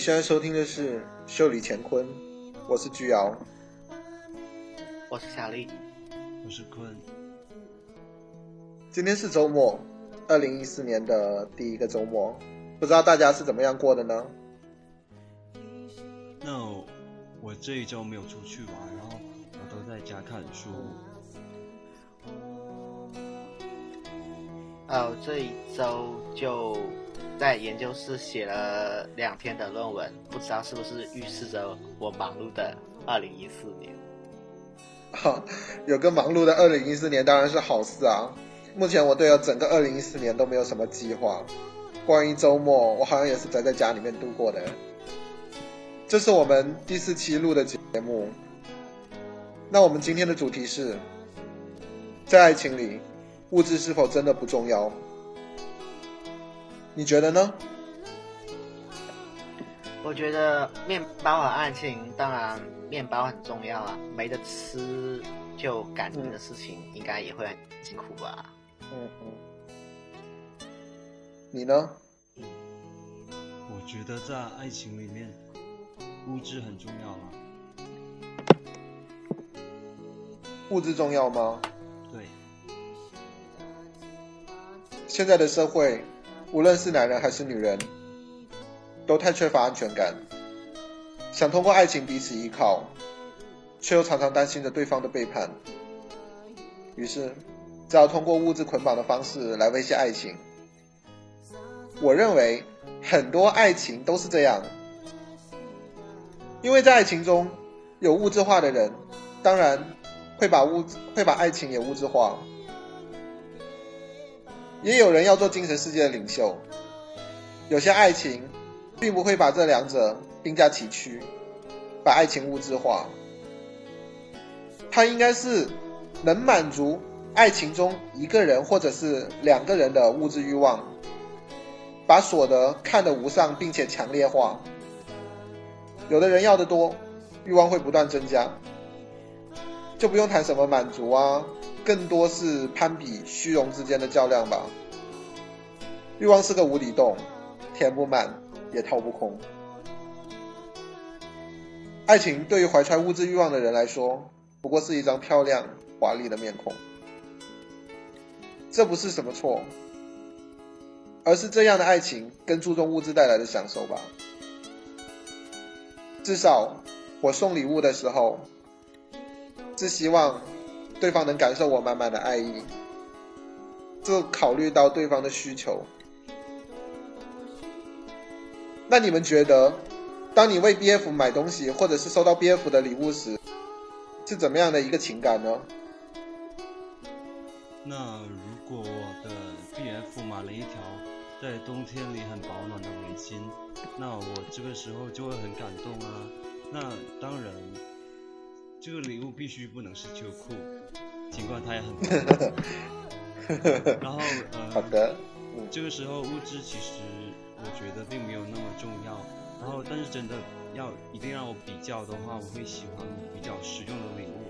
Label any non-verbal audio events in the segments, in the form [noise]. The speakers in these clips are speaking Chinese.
你现在收听的是《秀里乾坤》，我是居瑶，我是小丽，我是坤。今天是周末，二零一四年的第一个周末，不知道大家是怎么样过的呢？那我这一周没有出去玩，然后我都在家看书。呃，这一周就在研究室写了两篇的论文，不知道是不是预示着我忙碌的二零一四年。[laughs] 哈，有个忙碌的二零一四年当然是好事啊。目前我对整个二零一四年都没有什么计划，关于周末，我好像也是宅在家里面度过的。这是我们第四期录的节目，那我们今天的主题是，在爱情里。物质是否真的不重要？你觉得呢？我觉得面包和爱情，当然面包很重要啊，没得吃就感情的事情应该也会很辛苦吧。嗯嗯。你呢？我觉得在爱情里面，物质很重要啊。物质重要吗？对现在的社会，无论是男人还是女人，都太缺乏安全感，想通过爱情彼此依靠，却又常常担心着对方的背叛，于是只好通过物质捆绑的方式来维系爱情。我认为很多爱情都是这样，因为在爱情中有物质化的人，当然会把物会把爱情也物质化。也有人要做精神世界的领袖，有些爱情并不会把这两者并驾齐驱，把爱情物质化。它应该是能满足爱情中一个人或者是两个人的物质欲望，把所得看得无上并且强烈化。有的人要的多，欲望会不断增加，就不用谈什么满足啊。更多是攀比、虚荣之间的较量吧。欲望是个无底洞，填不满也掏不空。爱情对于怀揣物质欲望的人来说，不过是一张漂亮、华丽的面孔。这不是什么错，而是这样的爱情更注重物质带来的享受吧。至少我送礼物的时候，是希望。对方能感受我满满的爱意，这考虑到对方的需求。那你们觉得，当你为 B F 买东西，或者是收到 B F 的礼物时，是怎么样的一个情感呢？那如果我的 B F 买了一条在冬天里很保暖的围巾，那我这个时候就会很感动啊。那当然。这个礼物必须不能是秋裤，尽管它也很。[laughs] 然后呃，好的。这个时候物质其实我觉得并没有那么重要。然后但是真的要一定让我比较的话，我会喜欢比较实用的礼物，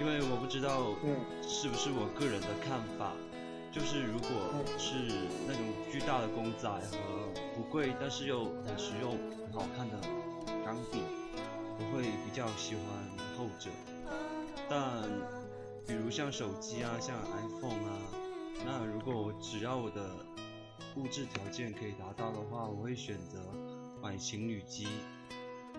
因为我不知道是不是我个人的看法，就是如果是那种巨大的公仔和不贵但是又很实用、很好看的钢笔，我会比较喜欢。后者，但比如像手机啊，像 iPhone 啊，那如果我只要我的物质条件可以达到的话，我会选择买情侣机，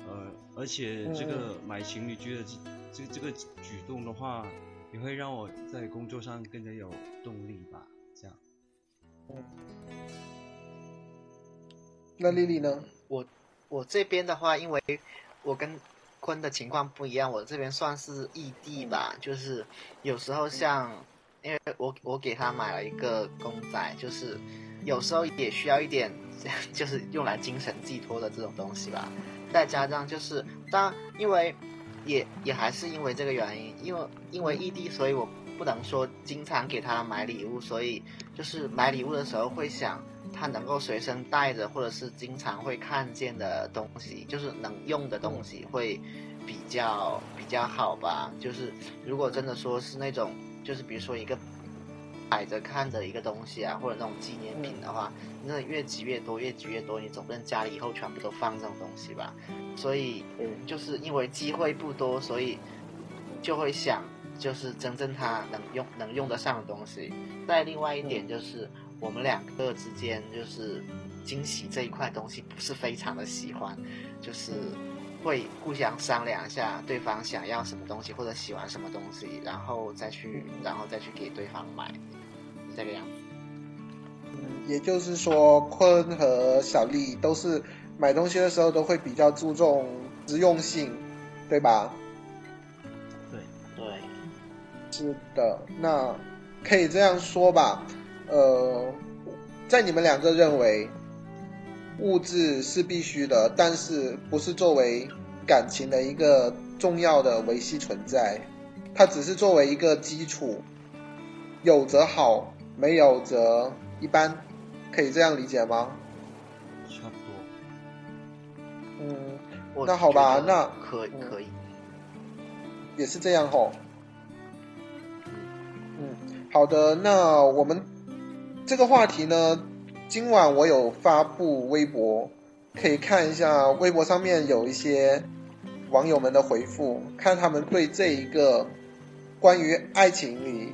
呃，而且这个买情侣机的这这这个举动的话，也会让我在工作上更加有动力吧，这样。那丽丽呢？我我这边的话，因为我跟婚的情况不一样，我这边算是异地吧，就是有时候像，因为我我给他买了一个公仔，就是有时候也需要一点，[laughs] 就是用来精神寄托的这种东西吧。再加上就是，当因为也也还是因为这个原因，因为因为异地，所以我不能说经常给他买礼物，所以就是买礼物的时候会想他能够随身带着，或者是经常会看见的东西，就是能用的东西会。比较比较好吧，就是如果真的说是那种，就是比如说一个摆着看的一个东西啊，或者那种纪念品的话，那越积越多，越积越多，你总不能家里以后全部都放这种东西吧？所以就是因为机会不多，所以就会想，就是真正他能用能用得上的东西。再另外一点就是，我们两个之间就是惊喜这一块东西不是非常的喜欢，就是会互相商量一下对方想要什么东西或者喜欢什么东西，然后再去然后再去给对方买，这个样子。嗯也就是说，坤和小丽都是买东西的时候都会比较注重实用性，对吧？对，对，是的，那可以这样说吧，呃，在你们两个认为，物质是必须的，但是不是作为感情的一个重要的维系存在，它只是作为一个基础，有则好，没有则一般，可以这样理解吗？差不多。嗯，那好吧那可以可以，也是这样吼。嗯，好的，那我们这个话题呢，今晚我有发布微博，可以看一下微博上面有一些网友们的回复，看他们对这一个关于爱情里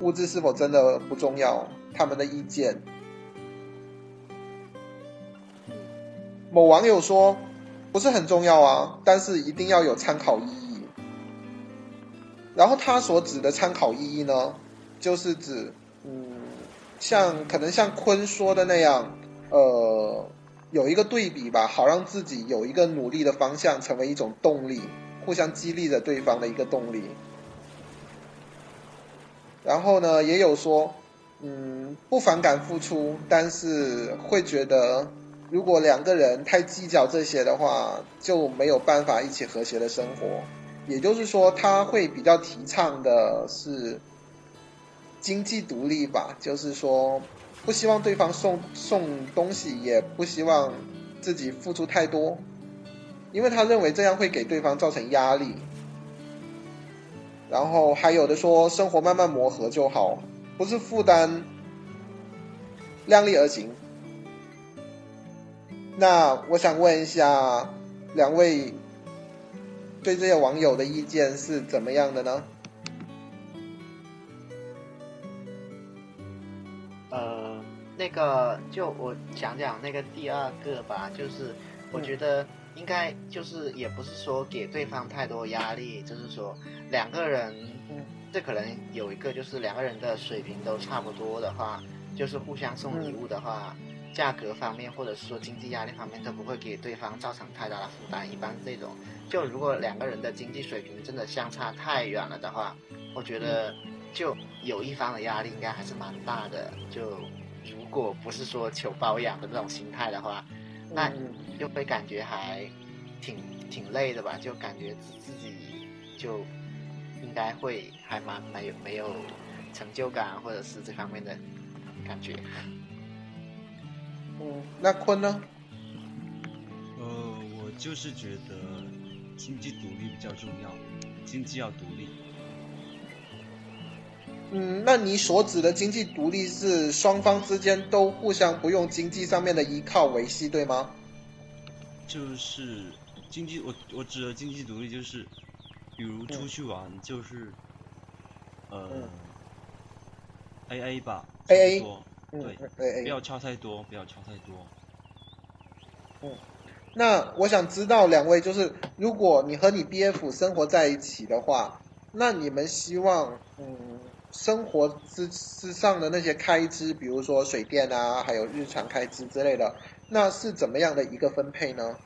物质是否真的不重要，他们的意见。某网友说，不是很重要啊，但是一定要有参考意义。然后他所指的参考意义呢，就是指，嗯，像可能像坤说的那样，呃，有一个对比吧，好让自己有一个努力的方向，成为一种动力，互相激励着对方的一个动力。然后呢，也有说，嗯，不反感付出，但是会觉得，如果两个人太计较这些的话，就没有办法一起和谐的生活。也就是说，他会比较提倡的是经济独立吧，就是说不希望对方送送东西，也不希望自己付出太多，因为他认为这样会给对方造成压力。然后还有的说，生活慢慢磨合就好，不是负担，量力而行。那我想问一下两位。对这些网友的意见是怎么样的呢？个就我讲讲那个第二个吧，就是我觉得应该就是也不是说给对方太多压力，就是说两个人，这可能有一个就是两个人的水平都差不多的话，就是互相送礼物的话，价格方面或者是说经济压力方面都不会给对方造成太大的负担。一般这种，就如果两个人的经济水平真的相差太远了的话，我觉得就有一方的压力应该还是蛮大的。就如果不是说求包养的那种心态的话，那你就会感觉还挺挺累的吧，就感觉自自己就应该会还蛮没有没有成就感，或者是这方面的感觉。嗯，那坤呢？呃，我就是觉得经济独立比较重要，经济要独立。嗯，那你所指的经济独立是双方之间都互相不用经济上面的依靠维系，对吗？就是经济，我我指的经济独立就是，比如出去玩，就是，呃嗯，A A 吧 AA 对，对，不要差太多，不要差太多。嗯那我想知道两位，就是如果你和你 BF 生活在一起的话，那你们希望，嗯，生活之之上的那些开支，比如说水电啊，还有日常开支之类的，那是怎么样的一个分配呢？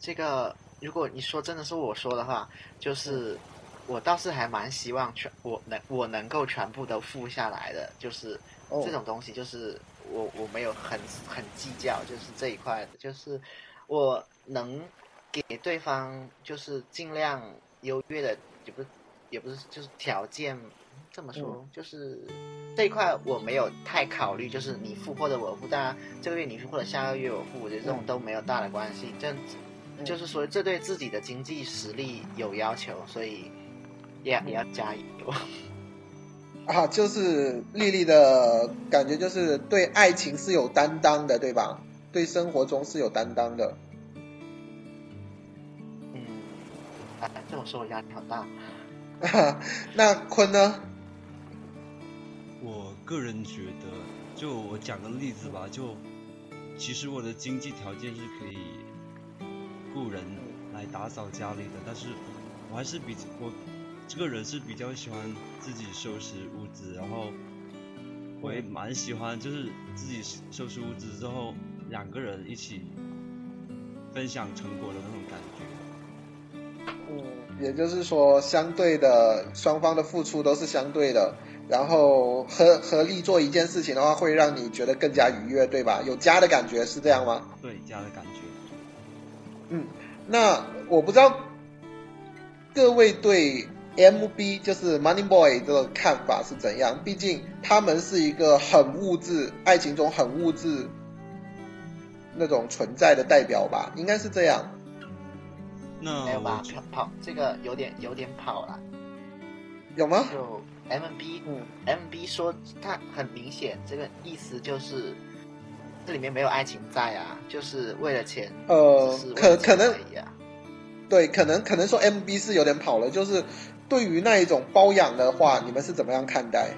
这个如果你说真的是我说的话，就是我倒是还蛮希望全我能我能够全部都付下来的，就是哦这种东西，就是我我没有很很计较，就是这一块的，就是我能给对方就是尽量优越的，也不是也不是就是条件这么说，就是这一块我没有太考虑，就是你付或者我付，当然这个月你付或者下个月我付，我觉得这种都没有大的关系，这样子。嗯就是说，这对自己的经济实力有要求，所以也也要加油。啊，就是丽丽的感觉，就是对爱情是有担当的，对吧？对生活中是有担当的。啊，这么说我压力好大。[laughs] 那坤呢？我个人觉得，就我讲个例子吧，就其实我的经济条件是可以雇人来打扫家里的，但是我还是比我这个人是比较喜欢自己收拾屋子，然后我也蛮喜欢就是自己收拾屋子之后两个人一起分享成果的那种感觉。嗯，也就是说，相对的双方的付出都是相对的，然后合合力做一件事情的话，会让你觉得更加愉悦，对吧？有家的感觉是这样吗？对，家的感觉。嗯，那我不知道各位对 MB 就是 Money Boy 这个看法是怎样？毕竟他们是一个很物质，爱情中很物质那种存在的代表吧，应该是这样。那没有吧跑跑这个有点有点跑了。有吗？就 M B 嗯 M B 说他很明显，这个意思就是这里面没有爱情在啊，就是为了钱，呃可可能。对，可能可能说 MB 是有点跑了，就是对于那一种包养的话，你们是怎么样看待？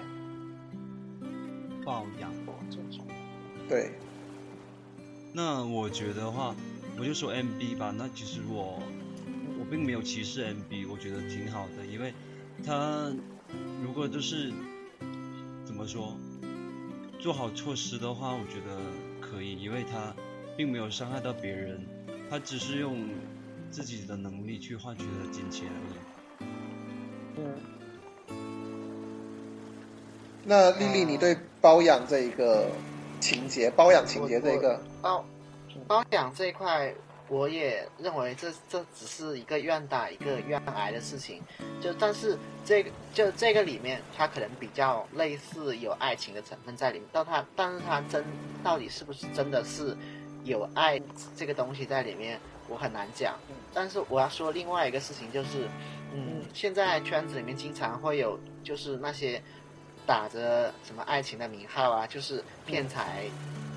包养。哦这种对，那我觉得话，我就说 MB 吧。那其实我我并没有歧视 MB，我觉得挺好的，因为他如果就是怎么说，做好措施的话，我觉得可以，因为他并没有伤害到别人，他只是用自己的能力去换取了金钱而已。嗯。那丽丽，你对包养这一个情节，包养情节这一个，包包养这一块，我也认为这这只是一个愿打一个愿挨的事情。就但是这个就这个里面，它可能比较类似有爱情的成分在里面，但它但是它真到底是不是真的是有爱这个东西在里面，我很难讲。但是我要说另外一个事情就是，嗯，现在圈子里面经常会有就是那些打着什么爱情的名号啊，就是骗财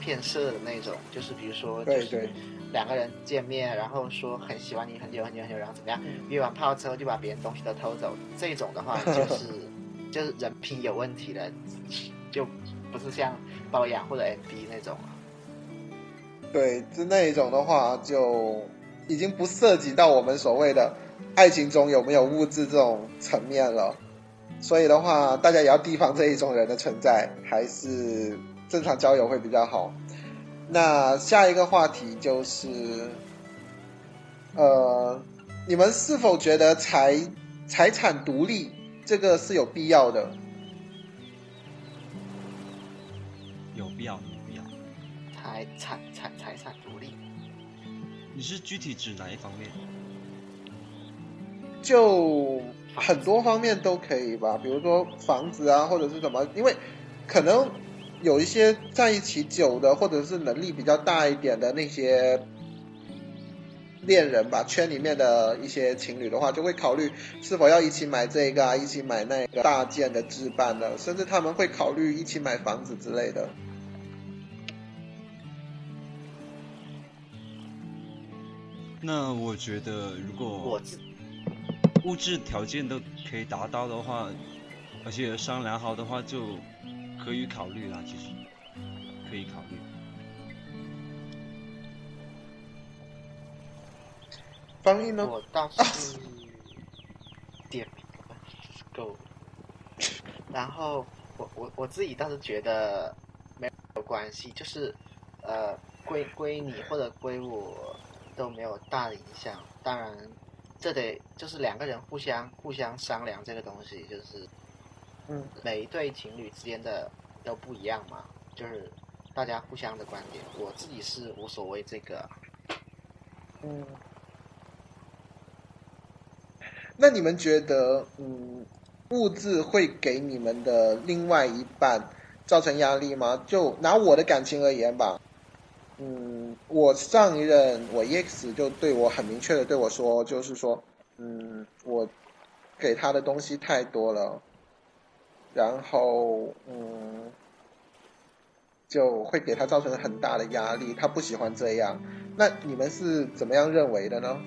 骗色的那种，就是比如说就是对对两个人见面，然后说很喜欢你很久很久很久，然后怎么样，约完炮之后就把别人东西都偷走，这种的话 [laughs] 就是就是人品有问题的，就不是像包养或者 MB 那种了。对，就那一种的话，就已经不涉及到我们所谓的爱情中有没有物质这种层面了。所以的话，大家也要提防这一种人的存在，还是正常交友会比较好。那下一个话题就是，呃，你们是否觉得财财产独立这个是有必要的？有必要，有必要。财产财财产独立，你是具体指哪一方面？就很多方面都可以吧，比如说房子啊，或者是什么，因为可能有一些在一起久的，或者是能力比较大一点的那些恋人吧，圈里面的一些情侣的话，就会考虑是否要一起买这个啊，一起买那个大件的置办的，甚至他们会考虑一起买房子之类的。那我觉得，如果物质条件都可以达到的话，而且商量好的话，就可以考虑啦。其实可以考虑。翻译呢？我倒是点够。然后我我我自己倒是觉得没有关系，就是呃归归你或者归我都没有大的影响。当然，这得就是两个人互相互相商量这个东西，就是嗯每一对情侣之间的都不一样嘛，就是大家互相的观点。我自己是无所谓这个。嗯。[laughs] 那你们觉得，嗯，物质会给你们的另外一半造成压力吗？就拿我的感情而言吧，嗯，我上一任我 EX 就对我很明确的对我说，就是说，嗯，我给他的东西太多了，然后嗯，就会给他造成很大的压力，他不喜欢这样。那你们是怎么样认为的呢？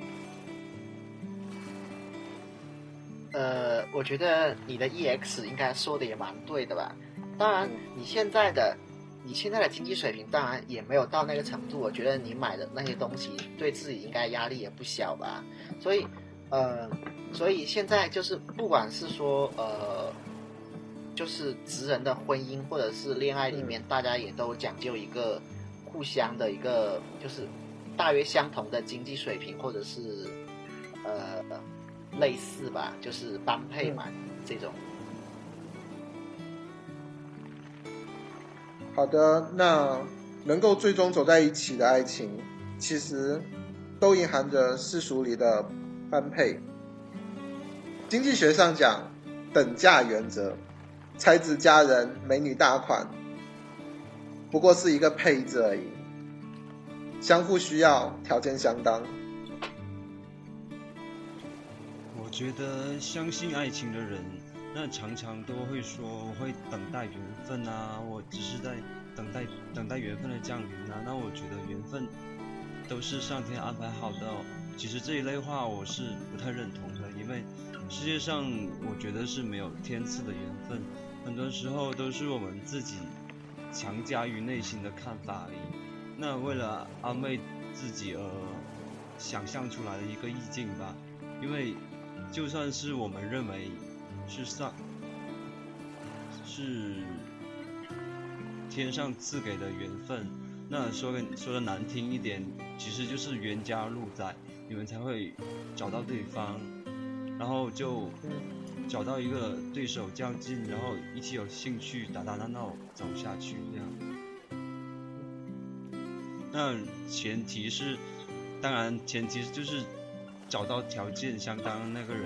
呃，我觉得你的 EX 应该说的也蛮对的吧。当然，你现在的你现在的经济水平当然也没有到那个程度。我觉得你买的那些东西对自己应该压力也不小吧。所以，呃，所以现在就是不管是说呃，就是直人的婚姻或者是恋爱里面，大家也都讲究一个互相的一个就是大约相同的经济水平，或者是呃。类似吧，就是般配嘛，这种。好的，那能够最终走在一起的爱情，其实都隐含着世俗里的般配。经济学上讲，等价原则，才子佳人、美女大款，不过是一个配置而已，相互需要，条件相当。我觉得相信爱情的人，那常常都会说我会等待缘分啊，我只是在等待等待缘分的降临啊。那我觉得缘分都是上天安排好的。其实这一类话我是不太认同的，因为世界上我觉得是没有天赐的缘分，很多时候都是我们自己强加于内心的看法而已。那为了安慰自己而想象出来的一个意境吧，因为。就算是我们认为是上是天上赐给的缘分，那说说的难听一点，其实就是冤家路窄，你们才会找到对方，然后就找到一个对手较劲，然后一起有兴趣打打闹闹走下去这样。那前提是，当然前提就是。找到条件相当那个人，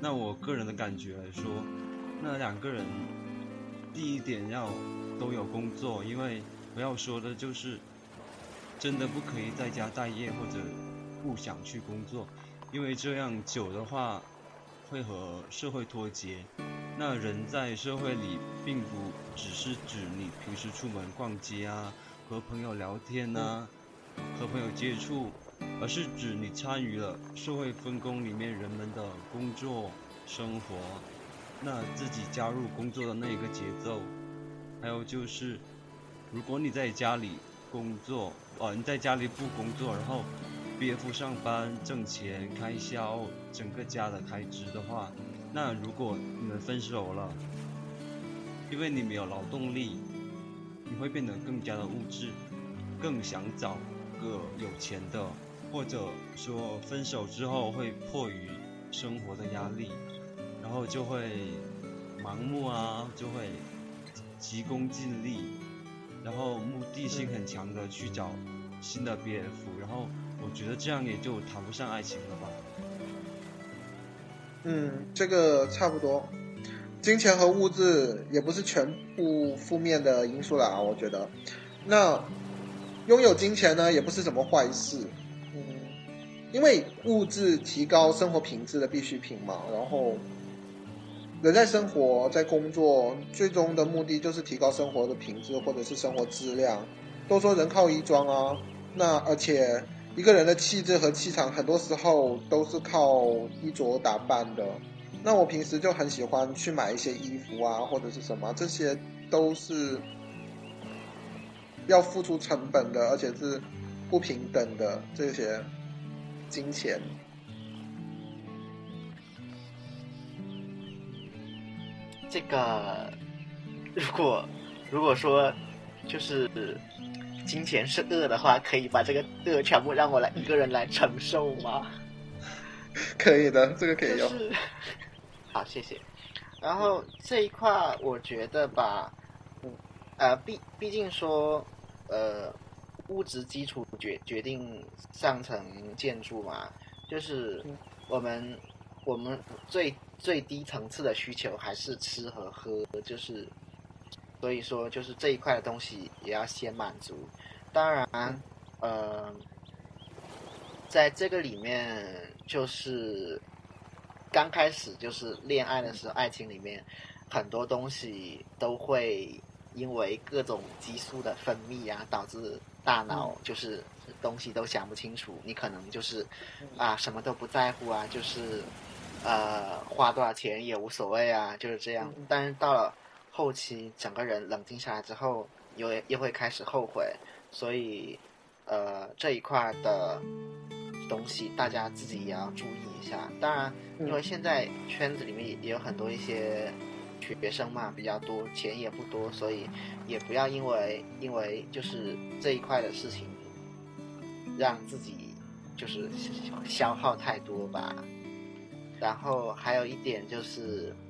那我个人的感觉来说，那两个人第一点要都有工作，因为我要说的就是，真的不可以在家待业或者不想去工作，因为这样久的话会和社会脱节。那人在社会里，并不只是指你平时出门逛街啊，和朋友聊天呐，和朋友接触。而是指你参与了社会分工里面人们的工作生活，那自己加入工作的那一个节奏，还有就是，如果你在家里工作，哦，你在家里不工作，然后憋夫上班挣钱开销整个家的开支的话，那如果你们分手了，因为你没有劳动力，你会变得更加的物质，更想找个有钱的。或者说分手之后会迫于生活的压力，然后就会盲目啊，就会急功近利，然后目的性很强的去找新的 BF，然后我觉得这样也就谈不上爱情了吧。嗯，这个差不多，金钱和物质也不是全部负面的因素了啊，我觉得。那拥有金钱呢，也不是什么坏事。嗯因为物质提高生活品质的必需品嘛，然后人在生活在工作，最终的目的就是提高生活的品质或者是生活质量。都说人靠衣装啊，那而且一个人的气质和气场，很多时候都是靠衣着打扮的。那我平时就很喜欢去买一些衣服啊，或者是什么，这些都是要付出成本的，而且是不平等的这些。金钱，这个如果如果说就是金钱是恶的话，可以把这个恶全部让我来一个人来承受吗？可以的，这个可以用。[laughs] 好，谢谢。然后这一块，我觉得吧，呃，毕毕竟说，呃。物质基础决决定上层建筑嘛，就是我们我们最最低层次的需求还是吃和喝，就是所以说就是这一块的东西也要先满足。当然，呃，在这个里面就是刚开始就是恋爱的时候，爱情里面很多东西都会因为各种激素的分泌啊，导致大脑就是东西都想不清楚，你可能就是啊什么都不在乎啊，就是呃花多少钱也无所谓啊，就是这样。但是到了后期，整个人冷静下来之后，又又会开始后悔，所以呃这一块的东西大家自己也要注意一下。当然，因为现在圈子里面也有很多一些学生嘛，比较多，钱也不多，所以也不要因为因为就是这一块的事情，让自己就是消耗太多吧。然后还有一点就是，嗯，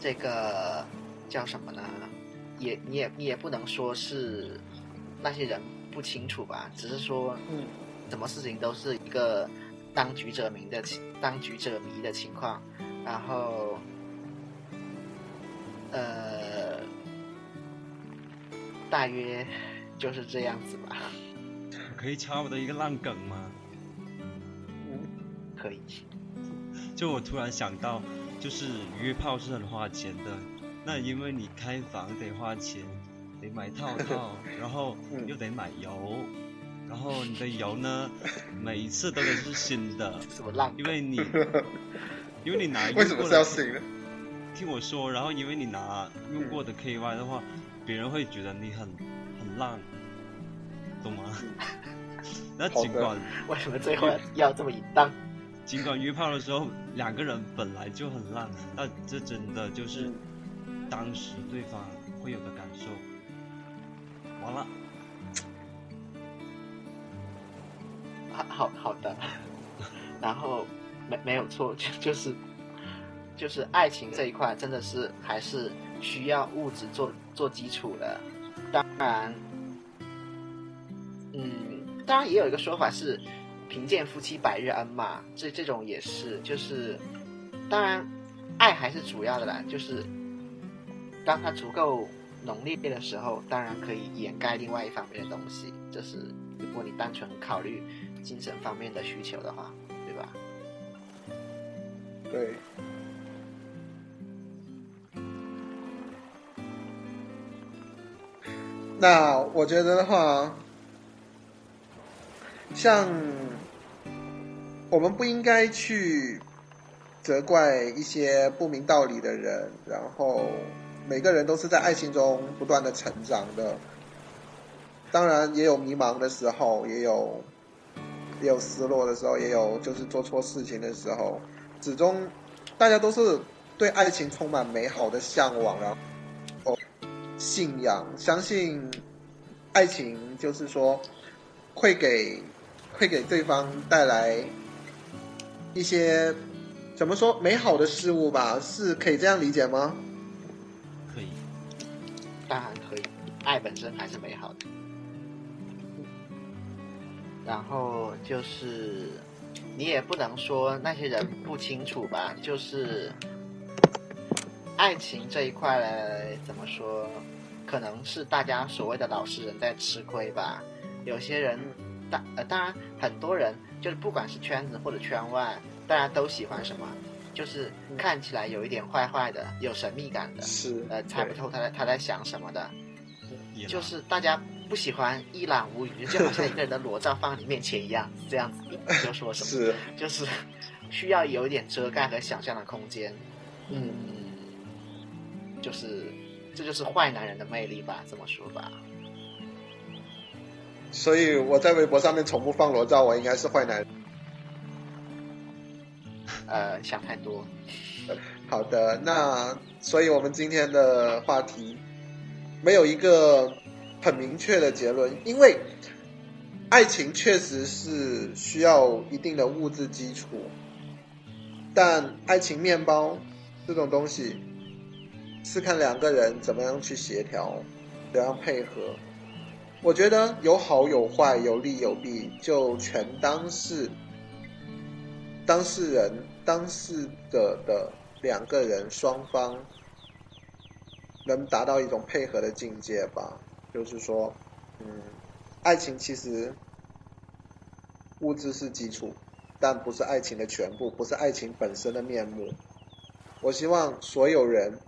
这个叫什么呢？也你也你也不能说是那些人不清楚吧，只是说，嗯，什么事情都是一个当局者迷的情当局者迷的情况，然后，呃，大约就是这样子吧，可以插我的一个烂梗吗？可以。就我突然想到，就是约炮是很花钱的，那因为你开房得花钱，得买套套，[laughs] 然后嗯又得买油，然后你的油呢，每一次都得是新的，什么浪因为你，[laughs] 因为你拿为什么是要新呢？听我说，然后因为你拿用过的 KY 的话，别人会觉得你很很浪，懂吗？[laughs] 那尽管为什么最后要这么淫荡？尽管约炮的时候两个人本来就很烂，那这真的就是当时对方会有的感受。完了，好好好的，[laughs] 然后没没有错，就就是就是爱情这一块真的是还是需要物质做做基础的。当然，嗯，当然也有一个说法是贫贱夫妻百日恩嘛，这这种也是，就是当然爱还是主要的啦，就是当它足够浓烈的时候，当然可以掩盖另外一方面的东西，这是如果你单纯考虑精神方面的需求的话，对吧？对。那我觉得的话，像我们不应该去责怪一些不明道理的人，然后每个人都是在爱情中不断的成长的。当然也有迷茫的时候，也有也有失落的时候，也有就是做错事情的时候。始终大家都是对爱情充满美好的向往，然后信仰，相信爱情就是说会给会给对方带来一些怎么说美好的事物吧？是可以这样理解吗？可以，当然可以，爱本身还是美好的。然后就是，你也不能说那些人不清楚吧，就是爱情这一块呢，怎么说？可能是大家所谓的老实人在吃亏吧。有些人，当呃，当然很多人就是不管是圈子或者圈外，大家都喜欢什么？就是看起来有一点坏坏的，有神秘感的，是，呃，猜不透他在他在想什么的。就是大家不喜欢一览无余，就好像一个人的裸照放在你面前一样，这样子你 [laughs] 就说什么，是就是 [laughs] 需要有一点遮盖和想象的空间。嗯，就是这就是坏男人的魅力吧，这么说吧。所以我在微博上面从不放裸照，我应该是坏男人。[laughs] 呃，想太多。[laughs] 好的，那所以我们今天的话题没有一个很明确的结论，因为爱情确实是需要一定的物质基础，但爱情面包这种东西是看两个人怎么样去协调，怎样配合。我觉得有好有坏，有利有弊，就全当是当事人、当事者的两个人双方能达到一种配合的境界吧。就是说，嗯，爱情其实物质是基础，但不是爱情的全部，不是爱情本身的面目。我希望所有人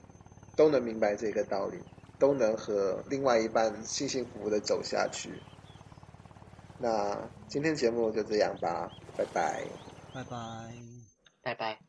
都能明白这个道理，都能和另外一半幸幸福福的走下去。那今天节目就这样吧，拜拜。拜拜。拜拜。